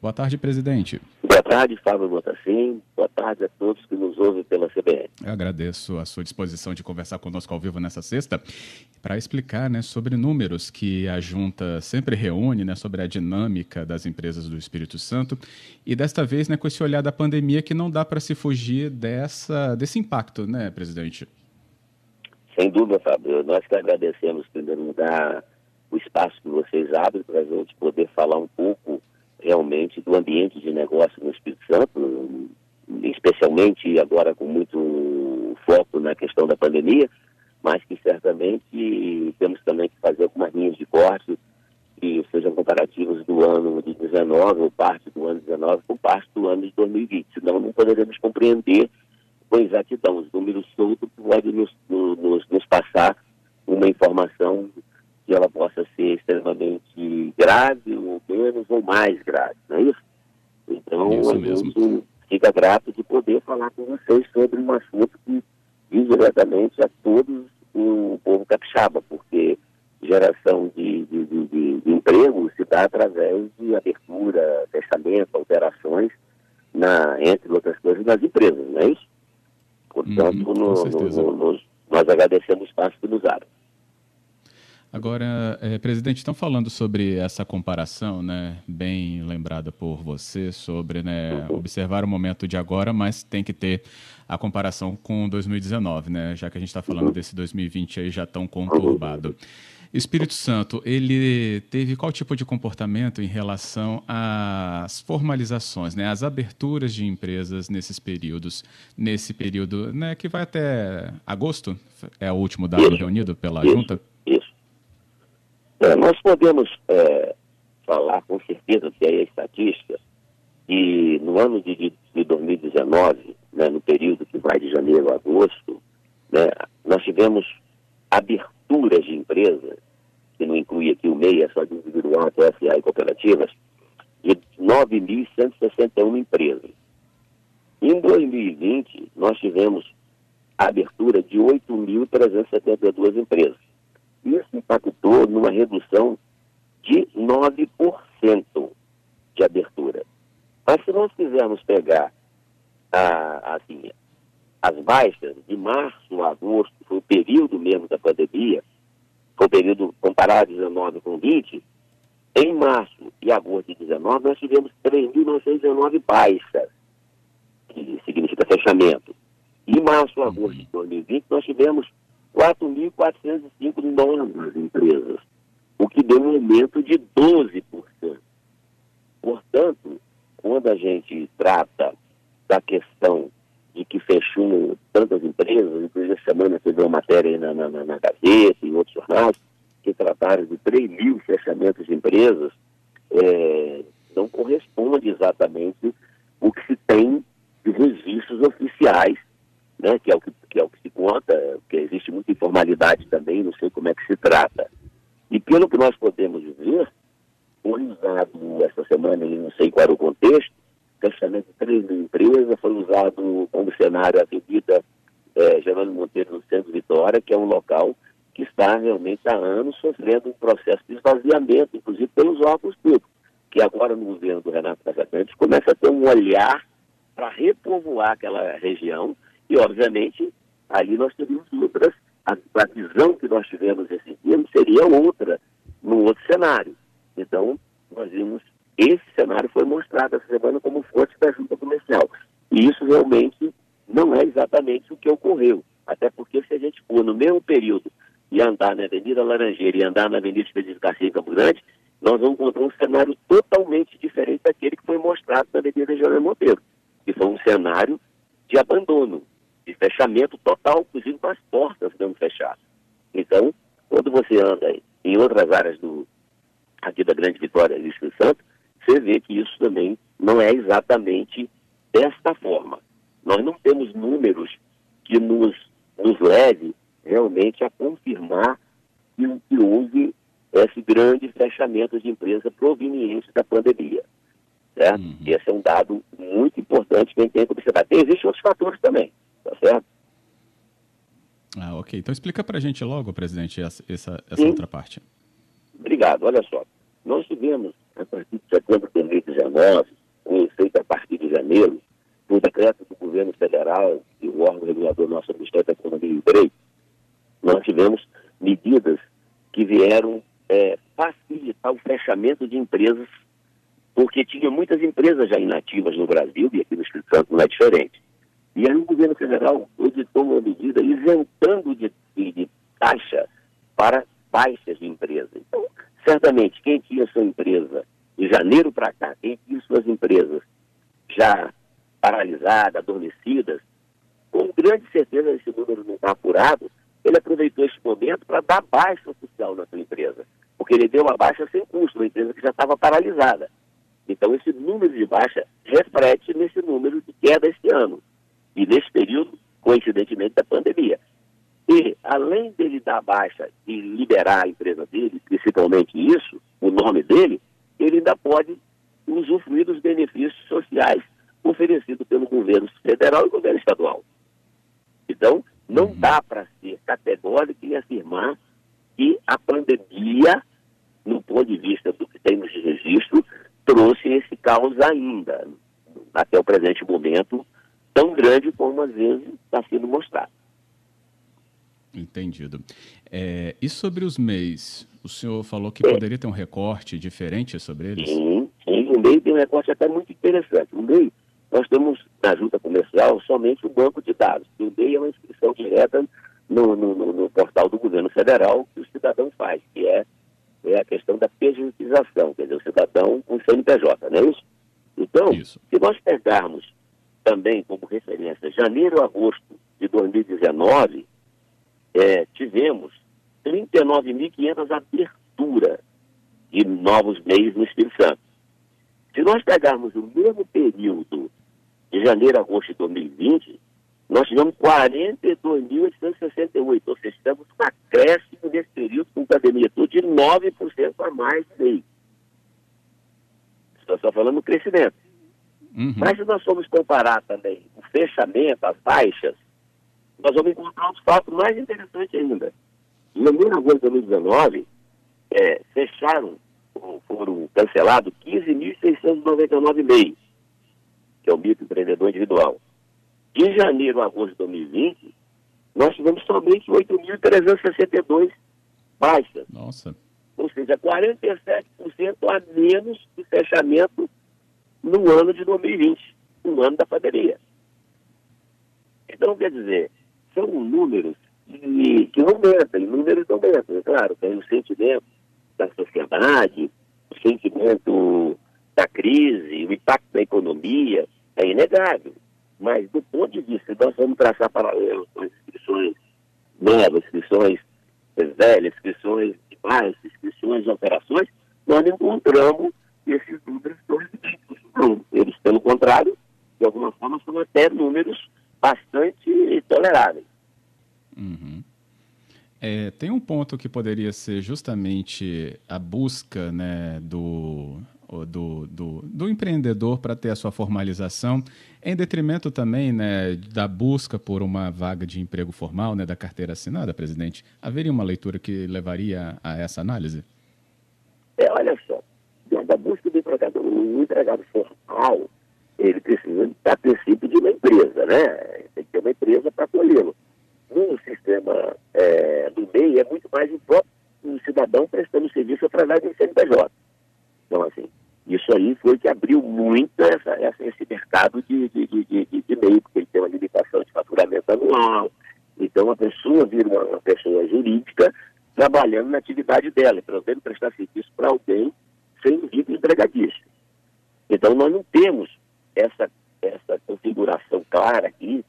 Boa tarde, presidente. Boa tarde, Fábio Botassim. Boa tarde a todos que nos ouvem pela CBN. Eu agradeço a sua disposição de conversar conosco ao vivo nessa sexta para explicar né, sobre números que a Junta sempre reúne, né, sobre a dinâmica das empresas do Espírito Santo e desta vez né, com esse olhar da pandemia que não dá para se fugir dessa, desse impacto, né, presidente? Sem dúvida, Fábio. Nós que agradecemos, em primeiro lugar, o espaço que vocês abrem para a gente poder falar um pouco realmente do ambiente de negócio no Espírito Santo, especialmente agora com muito foco na questão da pandemia, mas que certamente temos também que fazer algumas linhas de corte que sejam comparativos do ano de 19, ou parte do ano de 19, com parte do ano de 2020. Senão não poderemos compreender com exatidão. Os números soltos podem nos, nos, nos passar uma informação que ela possa ser extremamente grave, ou mais grave, não é isso? Então, isso a mesmo. gente fica grato de poder falar com vocês sobre um assunto que diz diretamente a todos o povo capixaba, porque geração de, de, de, de, de emprego se dá através de abertura, fechamento, alterações, na, entre outras coisas, nas empresas, não é isso? Portanto, com no- no- no- nós agradecemos o espaço que nos abre. Agora, eh, presidente, estão falando sobre essa comparação, né, bem lembrada por você, sobre né, observar o momento de agora, mas tem que ter a comparação com 2019, né, já que a gente está falando desse 2020 aí já tão conturbado. Espírito Santo, ele teve qual tipo de comportamento em relação às formalizações, né, às aberturas de empresas nesses períodos, nesse período, né, que vai até agosto, é o último dado reunido pela junta? Isso. É, nós podemos é, falar com certeza que aí a estatística que no ano de, de, de 2019, né, no período que vai de janeiro a agosto, né, nós tivemos aberturas de empresas, que não inclui aqui o MEI, é só de individual, TFA e cooperativas, de 9.161 empresas. Em 2020, nós tivemos a abertura de 8.372 empresas. Isso impactou numa redução de 9% de abertura. Mas se nós quisermos pegar a, assim, as baixas de março a agosto, foi o período mesmo da pandemia, foi o período comparado 19 com 20, em março e agosto de 19 nós tivemos 3.919 baixas, que significa fechamento. Em março a agosto de 2020 nós tivemos 4.405 novas empresas, o que deu um aumento de 12%. Portanto, quando a gente trata da questão de que fechou tantas empresas, inclusive essa semana teve uma matéria aí na, na, na, Gazeta e em outros jornais, que trataram de 3 mil fechamentos de empresas, é, não corresponde exatamente o que se tem de registros oficiais, né, que, é 40 anos sofrendo um processo de esvaziamento, inclusive pelos órgãos públicos, que agora no governo do Renato Casagrande começa a ter um olhar para repovoar aquela região e, obviamente, ali nós teríamos outras, a, a visão que nós tivemos esse dia seria outra, num outro cenário. Então, nós vimos, esse cenário foi mostrado essa semana como fonte da junta comercial. E isso realmente não é exatamente o que ocorreu. Até porque se a gente for no mesmo período e andar na Avenida Laranjeira e andar na Avenida Expedito Garcia em Campo Grande, nós vamos encontrar um cenário totalmente diferente daquele que foi mostrado na Avenida Jornal Monteiro, que foi um cenário de abandono, de fechamento total, inclusive com as portas sendo fechadas. Então, quando você anda em outras áreas do, aqui da Grande Vitória e Espírito Santo, você vê que isso também não é exatamente desta forma. Nós não temos números que nos, nos leve realmente a confirmar que, que houve esse grande fechamento de empresa proveniente da pandemia. Certo? Uhum. Esse é um dado muito importante que a gente tem que observar. Tem, existem outros fatores também, tá certo? Ah, ok. Então explica para a gente logo, presidente, essa, essa, outra parte. Obrigado. Olha só, nós tivemos, a partir de setembro de 2019, um efeito a partir de janeiro, por decreto do governo federal e o órgão regulador nosso Ministério da Economia e Direito, nós tivemos medidas que vieram é, facilitar o fechamento de empresas, porque tinha muitas empresas já inativas no Brasil, e aqui no Espírito Santo não é diferente. E aí o governo federal editou uma medida isentando de, de, de taxa para baixas de empresa. Então, certamente, quem tinha sua empresa de janeiro para cá, quem tinha suas empresas já paralisadas, adormecidas, com grande certeza esse número não está apurado, ele aproveitou esse momento para dar baixa social na sua empresa, porque ele deu uma baixa sem custo, uma empresa que já estava paralisada. Então, esse número de baixa reflete nesse número de queda este ano e nesse período, coincidentemente, da pandemia. E, além dele dar baixa e liberar a empresa dele, principalmente isso, o nome dele, ele ainda pode usufruir dos benefícios sociais oferecidos pelo governo federal e governo estadual. Então, não uhum. dá para ser categórico e afirmar que a pandemia, no ponto de vista do que temos de registro, trouxe esse caos ainda, até o presente momento, tão grande como às vezes está sendo mostrado. Entendido. É, e sobre os MEIs? O senhor falou que poderia ter um recorte diferente sobre eles? Sim, sim, o MEI tem um recorte até muito interessante. O MEI, nós temos na junta comercial somente o banco de dados. O MEI é uma inscrição direta no, no, no, no portal do governo federal que o cidadão faz, que é, é a questão da pejotização, quer dizer, o cidadão com CNPJ, não é isso? Então, isso. se nós pegarmos também como referência janeiro a agosto de 2019, é, tivemos 39.500 aberturas de novos meios no Espírito Santo. Se nós pegarmos o mesmo período de janeiro a agosto de 2020, nós tivemos 42.868, ou seja, estamos com acréscimo nesse período com pandemia toda de 9% a mais de meio. Estou só falando do crescimento. Uhum. Mas se nós formos comparar também o fechamento, as baixas, nós vamos encontrar um fato mais interessante ainda. Em de 2019, é, fecharam, foram cancelados 15.699 MEIs, que é o microempreendedor individual. De janeiro a agosto de 2020, nós tivemos somente 8.362 baixas. Nossa. Ou seja, 47% a menos de fechamento no ano de 2020, no ano da pandemia. Então, quer dizer, são números que, que aumentam, números aumentam. É claro, tem o sentimento da sociedade, o sentimento da crise, o impacto da economia, é inegável. Mas, do ponto de vista, nós vamos traçar paralelo com inscrições novas, inscrições velhas, inscrições de baixas, inscrições de operações, nós encontramos esses números tão não. Eles, pelo contrário, de alguma forma, são até números bastante toleráveis. Uhum. É, tem um ponto que poderia ser justamente a busca né, do, do, do, do empreendedor para ter a sua formalização, em detrimento também né, da busca por uma vaga de emprego formal, né, da carteira assinada, presidente. Haveria uma leitura que levaria a essa análise? É, olha só, da busca do empregado, o empregado formal, ele precisa, a princípio, de uma empresa, né? Tem que ter uma empresa para acolhê-lo. No sistema é, do MEI, é muito mais o próprio cidadão prestando serviço através do CNPJ. Então, assim, isso aí foi que abriu muito essa, essa, esse mercado de, de, de, de, de MEI, porque ele tem uma limitação de faturamento anual. Então, a pessoa vira uma, uma pessoa jurídica trabalhando na atividade dela, podendo prestar serviço para alguém sem vínculo empregadista. Então, nós não temos essa, essa configuração clara aqui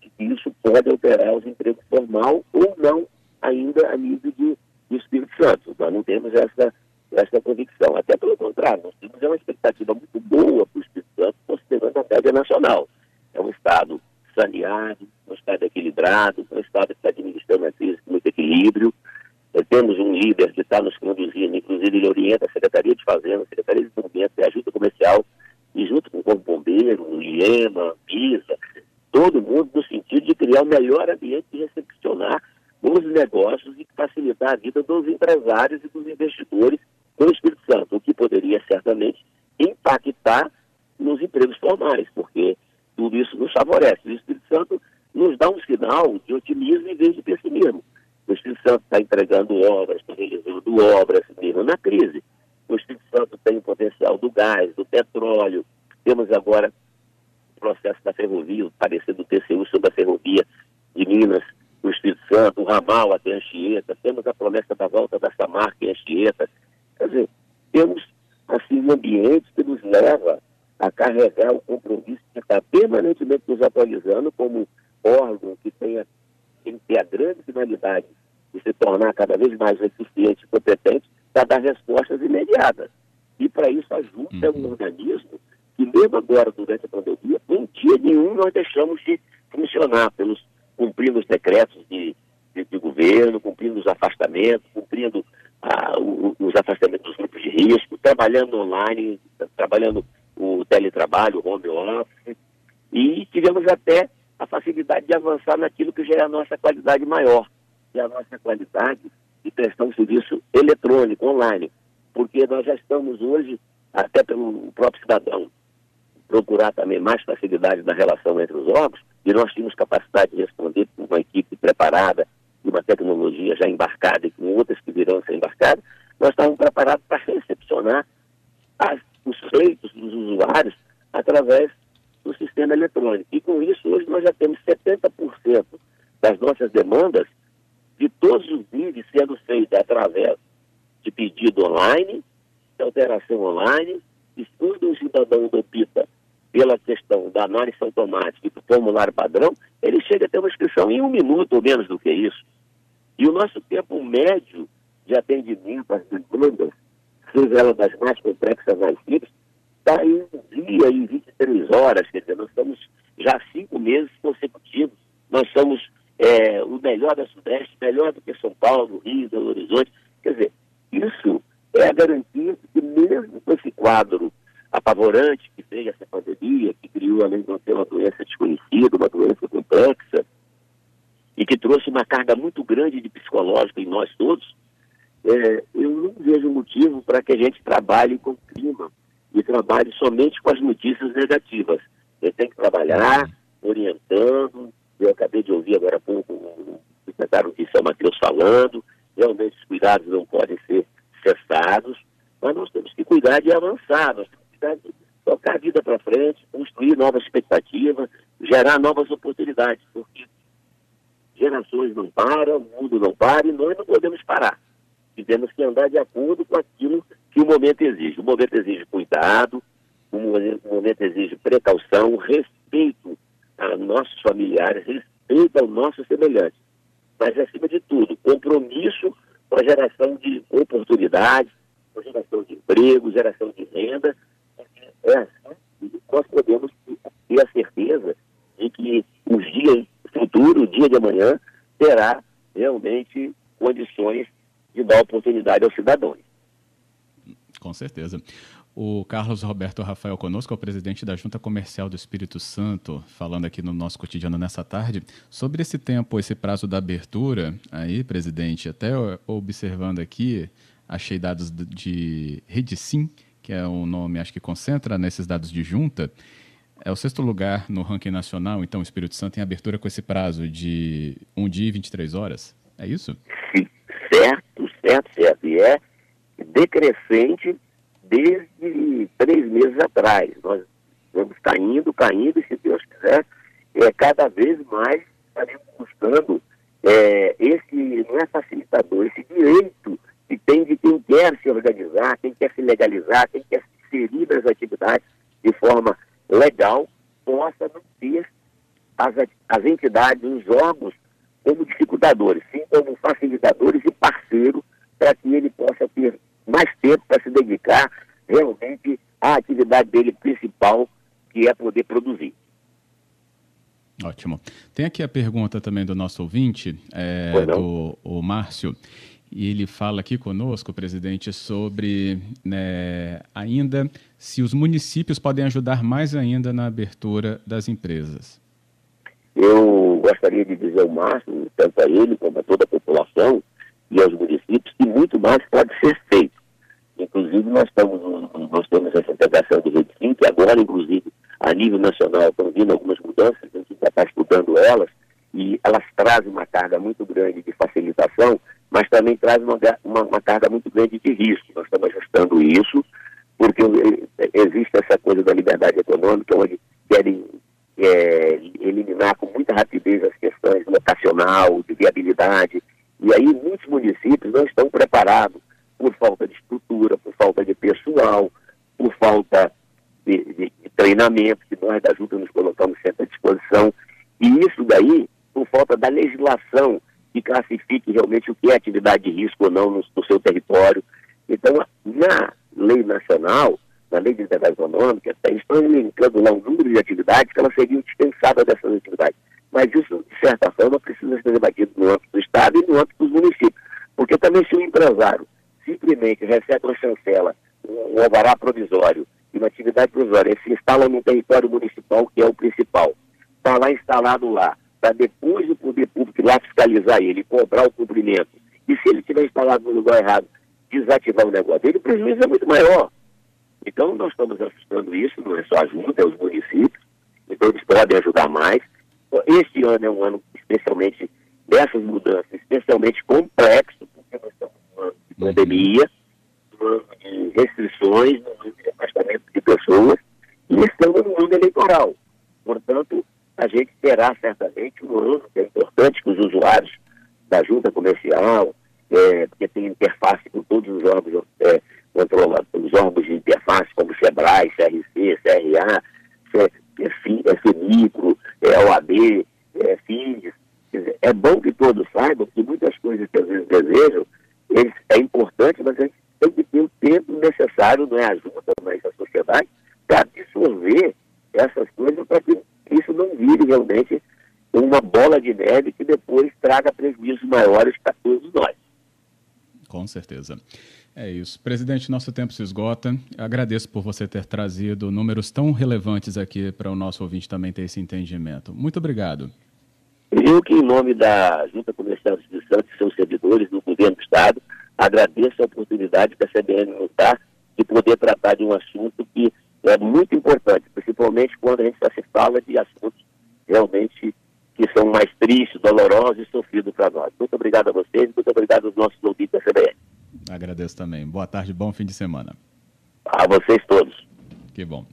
de que isso pode alterar os empregos formal ou não ainda a nível de, de Espírito Santo. Nós não temos essa, essa convicção. Até pelo contrário, nós temos uma expectativa muito boa para o Espírito Santo, considerando a média nacional. É um Estado saneado, um Estado equilibrado, um Estado que está administrando a crise com muito equilíbrio, temos um líder que está nos conduzindo, inclusive ele orienta a Secretaria de Fazenda, a Secretaria de Desenvolvimento e Ajuda Comercial, e Cruzeiro, IEMA, PISA, todo mundo no sentido de criar o melhor ambiente de recepcionar os negócios e facilitar a vida dos empresários e dos investidores no Espírito Santo, o que poderia certamente impactar nos empregos formais, porque tudo isso nos favorece. O Espírito Santo nos dá um sinal de otimismo em vez de pessimismo. Santo está entregando obras, está realizando obras mesmo na crise. O Espírito Santo tem o potencial do gás, do petróleo. Temos agora o processo da ferrovia, o parecer do TCU sobre a ferrovia de Minas, o Espírito Santo, o ramal até Anchieta. Temos a promessa da volta da Samarca em Anchieta. Quer dizer, temos assim um ambiente que nos leva a carregar o compromisso de estar permanentemente nos atualizando como órgão que tenha, tem que ter a grande finalidade de se tornar cada vez mais eficiente e competente para dar respostas imediatas. E para isso a Junta é um uhum. organismo que mesmo agora, durante a pandemia, em dia nenhum nós deixamos de funcionar, pelos, cumprindo os decretos de, de, de governo, cumprindo os afastamentos, cumprindo ah, os afastamentos dos grupos de risco, trabalhando online, trabalhando o teletrabalho, o home office, e tivemos até a facilidade de avançar naquilo que já é a nossa qualidade maior, é a nossa qualidade de prestar um serviço eletrônico, online, porque nós já estamos hoje, até pelo próprio cidadão, procurar também mais facilidade na relação entre os órgãos, e nós tínhamos capacidade de responder com uma equipe preparada, e uma tecnologia já embarcada e com outras que virão a ser embarcadas, nós estávamos preparados para recepcionar as os feitos dos usuários através do sistema eletrônico. E com isso, hoje nós já temos 70% das nossas demandas de todos os níveis sendo feitas através de pedido online, de alteração online, e quando o cidadão opta pela questão da análise automática e do formulário padrão, ele chega a ter uma inscrição em um minuto ou menos do que isso. E o nosso tempo médio de atendimento às demandas seja ela das mais complexas, mais simples, está em um dia e 23 horas, quer dizer, nós estamos já cinco meses consecutivos, nós somos é, o melhor da Sudeste, melhor do que São Paulo, Rio, Belo Horizonte, quer dizer, isso é a garantia de que mesmo com esse quadro apavorante que veio essa pandemia, que criou, além de não ter uma doença desconhecida, uma doença complexa, e que trouxe uma carga muito grande de psicológico em nós todos, é, eu não vejo motivo para que a gente trabalhe com clima e trabalhe somente com as notícias negativas. Ele tem que trabalhar orientando. Acabei de ouvir agora há pouco o secretário de São Mateus falando. Realmente os cuidados não podem ser cessados, mas nós temos que cuidar de avançar, nós temos que cuidar de tocar a vida para frente, construir novas expectativas, gerar novas oportunidades, porque gerações não param, o mundo não para e nós não podemos parar e temos que andar de acordo com aquilo que o momento exige. O momento exige cuidado, o momento exige precaução, respeito a nossos familiares, respeito ao nosso semelhante. Mas, acima de tudo, compromisso com a geração de oportunidades, com a geração de emprego, geração de renda. É assim que nós podemos ter a certeza de que o dia futuro, o dia de amanhã, terá realmente condições de dar oportunidade aos cidadãos. Com certeza. O Carlos Roberto Rafael conosco, é o presidente da Junta Comercial do Espírito Santo, falando aqui no nosso cotidiano nessa tarde, sobre esse tempo, esse prazo da abertura, aí, presidente, até observando aqui, achei dados de Redicim, que é um nome, acho que concentra nesses dados de junta, é o sexto lugar no ranking nacional, então o Espírito Santo tem abertura com esse prazo de um dia e 23 horas, é isso? Sim, certo certo, certo. E é decrescente desde três meses atrás. Nós vamos caindo, caindo, e se Deus quiser, é, cada vez mais estaremos buscando é, esse, não é facilitador, esse direito que tem de quem quer se organizar, quem quer se legalizar, quem quer se inserir nas atividades de forma legal, possa não ter as, as entidades, os órgãos como dificultadores, sim como facilitadores e parceiros para que ele possa ter mais tempo para se dedicar realmente à atividade dele principal, que é poder produzir. Ótimo. Tem aqui a pergunta também do nosso ouvinte, é, do o Márcio. e ele fala aqui conosco, presidente, sobre né, ainda se os municípios podem ajudar mais ainda na abertura das empresas. Eu gostaria de dizer o máximo, tanto a ele como a toda a população e aos municípios, que muito mais pode ser feito. Inclusive, nós, estamos, nós temos essa integração do Rede Sim, que agora, inclusive, a nível nacional, estão vindo algumas mudanças, a gente já está estudando elas, e elas trazem uma carga muito grande de facilitação, mas também trazem uma, uma, uma carga muito grande de risco. Nós estamos ajustando isso, porque existe essa coisa da liberdade econômica, onde querem é, eliminar com muita rapidez as questões locacional, de viabilidade, e aí muitos municípios não estão preparados por falta de estrutura, por falta de pessoal, por falta de, de, de treinamento, que nós da Junta nos colocamos sempre à disposição, e isso daí por falta da legislação que classifique realmente o que é atividade de risco ou não no, no seu território. Então, na lei nacional, na lei de liberdade econômica, estão elencando lá um número de atividades que elas seriam dispensadas dessas atividades. Mas isso, de certa forma, precisa ser debatido no âmbito do Estado e no âmbito dos municípios. Porque também se o empresário simplesmente recebe uma chancela, um, alvará provisório e uma atividade provisória, se instala no território municipal, que é o principal, está lá instalado lá, para depois o poder público ir lá fiscalizar ele, cobrar o cumprimento. E se ele estiver instalado no lugar errado, desativar o negócio dele, o prejuízo é muito maior. Então, nós estamos ajustando isso, não é só a junta, é os municípios, então eles podem ajudar mais. Este ano é um ano especialmente dessas mudanças, especialmente complexo, porque nós estamos num ano de uhum. Pandemia, de restrições, num ano de afastamento de pessoas, e estamos no ano eleitoral. Portanto, a gente terá certamente um ano que é importante que os usuários da junta comercial, é, porque tem interface com todos os órgãos é, controlados, os órgãos de interface, como SEBRAE, CRC, CRA, FMicro, é, OAB, é, FINDES. É bom que todos saibam que muitas coisas que às vezes desejam, é importante, mas a gente tem que ter o tempo necessário, não é a junta, mas a sociedade, para absorver essas coisas para que isso não vire realmente uma bola de neve que depois traga prejuízos maiores para todos nós. Com certeza. É isso. Presidente, nosso tempo se esgota. Agradeço por você ter trazido números tão relevantes aqui para o nosso ouvinte também ter esse entendimento. Muito obrigado. Eu que, em nome da Junta Comercial de Santos e seus servidores do Governo do Estado, agradeço a oportunidade que a CBN nos dá de poder tratar de um assunto que é muito importante, principalmente quando a gente se fala de assuntos realmente que são mais tristes, dolorosos e sofridos para nós. Muito obrigado a vocês, muito obrigado aos nossos ouvintes da CBN. Agradeço também. Boa tarde, bom fim de semana. A vocês todos. Que bom.